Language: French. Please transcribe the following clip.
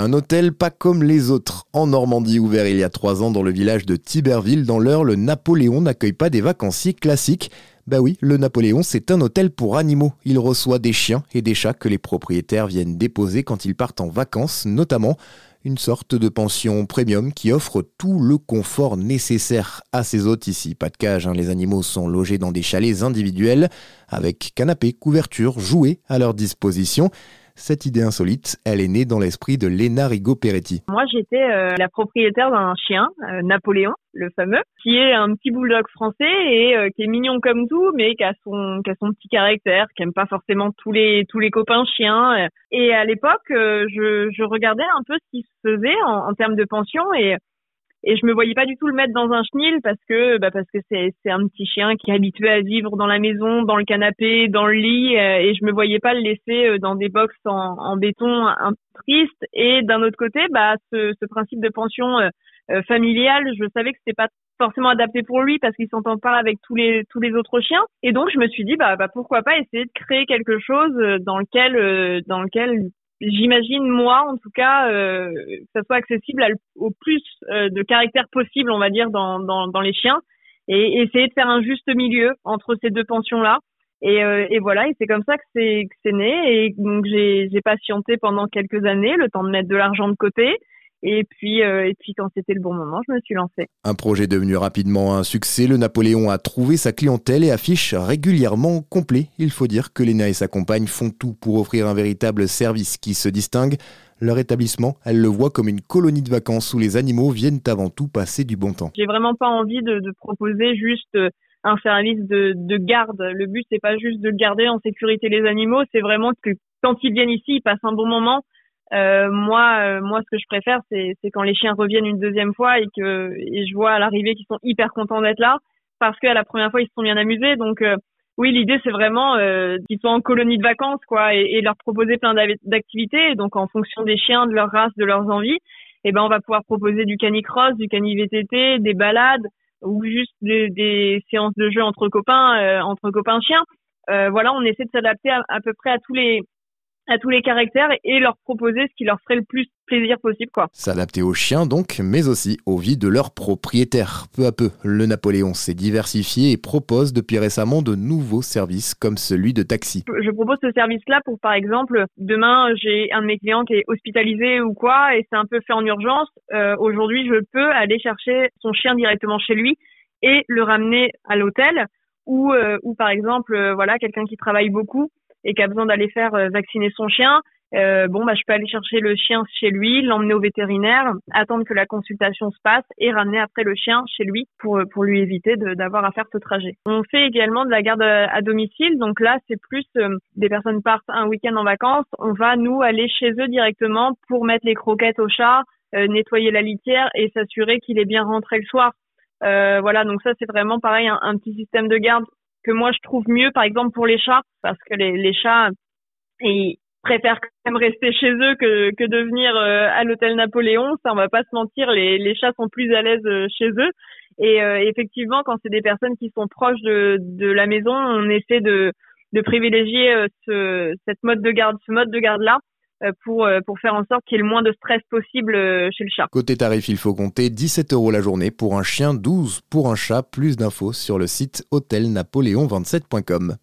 Un hôtel pas comme les autres. En Normandie, ouvert il y a trois ans dans le village de Tiberville, dans l'heure, le Napoléon n'accueille pas des vacanciers classiques. Bah oui, le Napoléon, c'est un hôtel pour animaux. Il reçoit des chiens et des chats que les propriétaires viennent déposer quand ils partent en vacances, notamment une sorte de pension premium qui offre tout le confort nécessaire à ses hôtes ici. Pas de cage, hein. les animaux sont logés dans des chalets individuels avec canapé, couverture, jouets à leur disposition. Cette idée insolite, elle est née dans l'esprit de Léna Rigo-Peretti. Moi, j'étais euh, la propriétaire d'un chien, euh, Napoléon, le fameux, qui est un petit bulldog français et euh, qui est mignon comme tout, mais qui a son, petit caractère, qui aime pas forcément tous les copains chiens. Et à l'époque, je, je regardais un peu ce qui se faisait en, en termes de pension et et je me voyais pas du tout le mettre dans un chenil parce que bah parce que c'est c'est un petit chien qui est habitué à vivre dans la maison, dans le canapé, dans le lit euh, et je me voyais pas le laisser euh, dans des box en, en béton un peu triste. Et d'un autre côté bah ce, ce principe de pension euh, familiale, je savais que c'était pas forcément adapté pour lui parce qu'il s'entend pas avec tous les tous les autres chiens. Et donc je me suis dit bah, bah pourquoi pas essayer de créer quelque chose dans lequel dans lequel j'imagine moi en tout cas euh, que ça soit accessible au plus euh, de caractères possible on va dire dans, dans, dans les chiens et essayer de faire un juste milieu entre ces deux pensions là et, euh, et voilà et c'est comme ça que c'est que c'est né et donc j'ai j'ai patienté pendant quelques années le temps de mettre de l'argent de côté et puis, euh, et puis quand c'était le bon moment, je me suis lancée. Un projet devenu rapidement un succès, le Napoléon a trouvé sa clientèle et affiche régulièrement complet. Il faut dire que Léna et sa compagne font tout pour offrir un véritable service qui se distingue. Leur établissement, elle le voit comme une colonie de vacances où les animaux viennent avant tout passer du bon temps. J'ai vraiment pas envie de, de proposer juste euh, un service de, de garde. Le but c'est pas juste de garder en sécurité les animaux, c'est vraiment que quand ils viennent ici, ils passent un bon moment euh, moi, euh, moi, ce que je préfère, c'est, c'est quand les chiens reviennent une deuxième fois et que et je vois à l'arrivée qu'ils sont hyper contents d'être là parce qu'à la première fois ils se sont bien amusés. Donc euh, oui, l'idée c'est vraiment qu'ils soient en colonie de vacances, quoi, et, et leur proposer plein d'activités. Donc en fonction des chiens, de leur race, de leurs envies, eh ben on va pouvoir proposer du canicross, du cani-VTT, des balades ou juste des, des, séances de jeu entre copains, entre copains chiens. voilà, on essaie de s'adapter à, à peu près à tous les à tous les caractères et leur proposer ce qui leur ferait le plus plaisir possible quoi. S'adapter aux chiens donc, mais aussi aux vies de leurs propriétaires. Peu à peu, le Napoléon s'est diversifié et propose depuis récemment de nouveaux services comme celui de taxi. Je propose ce service-là pour par exemple, demain j'ai un de mes clients qui est hospitalisé ou quoi et c'est un peu fait en urgence. Euh, Aujourd'hui, je peux aller chercher son chien directement chez lui et le ramener à l'hôtel ou, euh, ou par exemple, euh, voilà, quelqu'un qui travaille beaucoup et qui a besoin d'aller faire euh, vacciner son chien, euh, bon bah je peux aller chercher le chien chez lui, l'emmener au vétérinaire, attendre que la consultation se passe et ramener après le chien chez lui pour pour lui éviter d'avoir à faire ce trajet. On fait également de la garde à, domicile, donc là c'est plus euh, des personnes partent un week-end en vacances, on va nous aller chez eux directement pour mettre les croquettes au chat, nettoyer la litière et s'assurer qu'il est bien rentré le soir. Euh, voilà, donc ça c'est vraiment pareil un, petit système de garde que moi je trouve mieux, par exemple pour les chats, parce que les, les chats ils préfèrent quand même rester chez eux que, que de venir euh, à l'hôtel Napoléon. Ça, on va pas se mentir, les, les chats sont plus à l'aise euh, chez eux. Et euh, effectivement, quand c'est des personnes qui sont proches de, de la maison, on essaie de, de privilégier ce, cette mode de garde, ce mode de garde là pour, euh, pour faire en sorte qu'il y ait le moins de stress possible euh, chez le chat. Côté tarif, il faut compter 17 euros la journée pour un chien, 12 pour un chat. Plus d'infos sur le site hôtelnapoléon27.com.